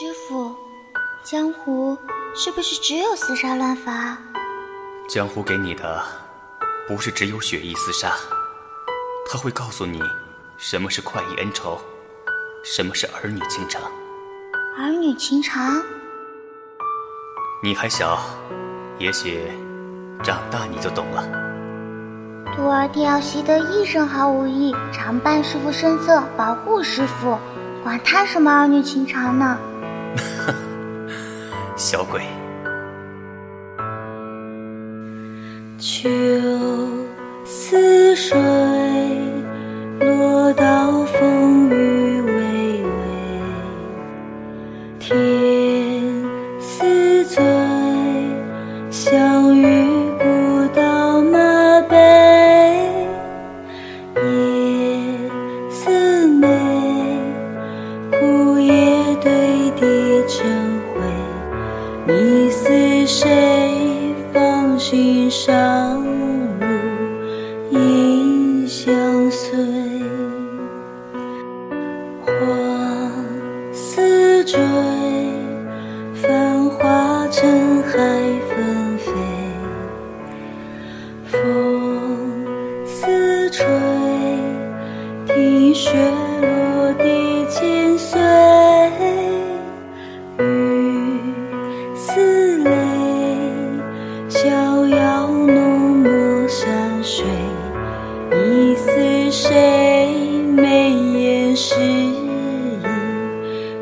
师傅，江湖是不是只有厮杀乱伐？江湖给你的不是只有血意厮杀，他会告诉你什么是快意恩仇，什么是儿女情长。儿女情长？你还小，也许长大你就懂了。徒儿定要习得一身好武艺，常伴师傅身侧，保护师傅。管他什么儿女情长呢！小鬼。秋似水，落到风雨微微。天似醉，相遇成灰。你似谁？放心上眼诗意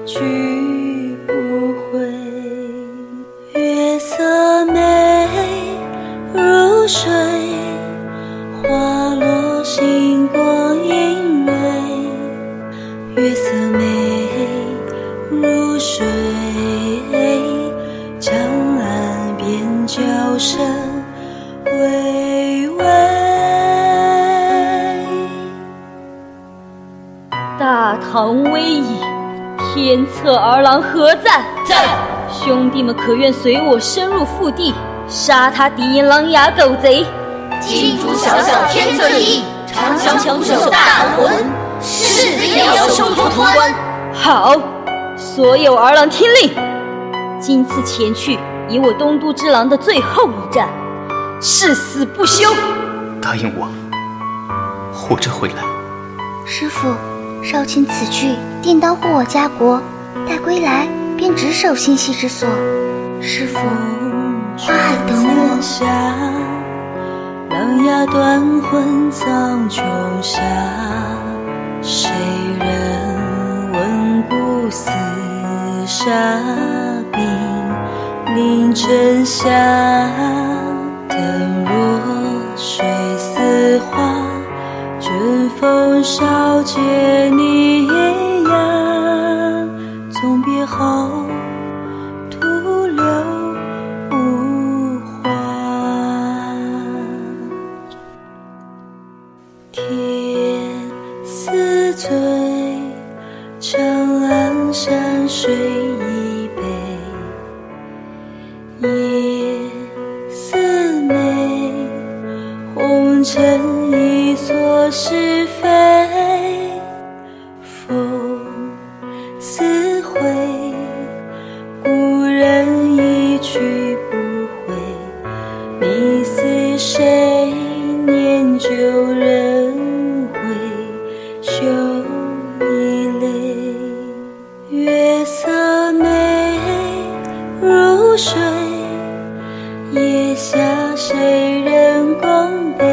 去不回。月色美如水，花落星光映蕊。月色美如水。江岸边叫声微微。大唐危矣，天策儿郎何在？在。兄弟们可愿随我深入腹地，杀他敌营狼牙狗贼？金主小小天策意，长枪不守大唐魂，誓死也要收脱关。好，所有儿郎听令，今次前去。以我东都之狼的最后一战，誓死不休。答应我，活着回来。师傅，少卿此去定当护我家国，待归来便直守心系之所。师傅，花海等我。狼牙断魂藏琼下，谁人闻故厮杀兵？临城下，灯若水，少解你呀。从别后，徒留无话。天似醉，长安山水一杯。夜似美，红尘一蓑是非。谁？念旧人回，袖一泪。月色美如水。夜下谁人共悲？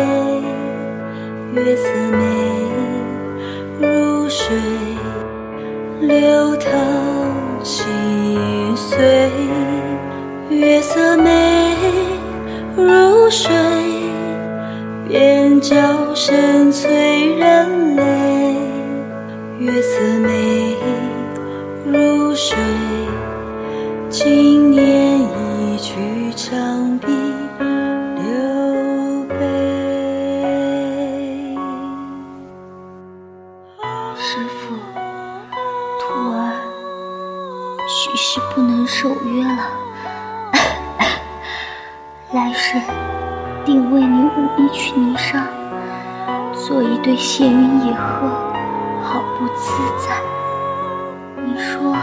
月色美如水，流淌心碎。月色美如水，边角声催人泪。月色美如水，今年一曲长笔。师傅，徒儿许是不能守约了。来生定为你舞一曲霓裳，做一对闲云野鹤，好不自在。你说？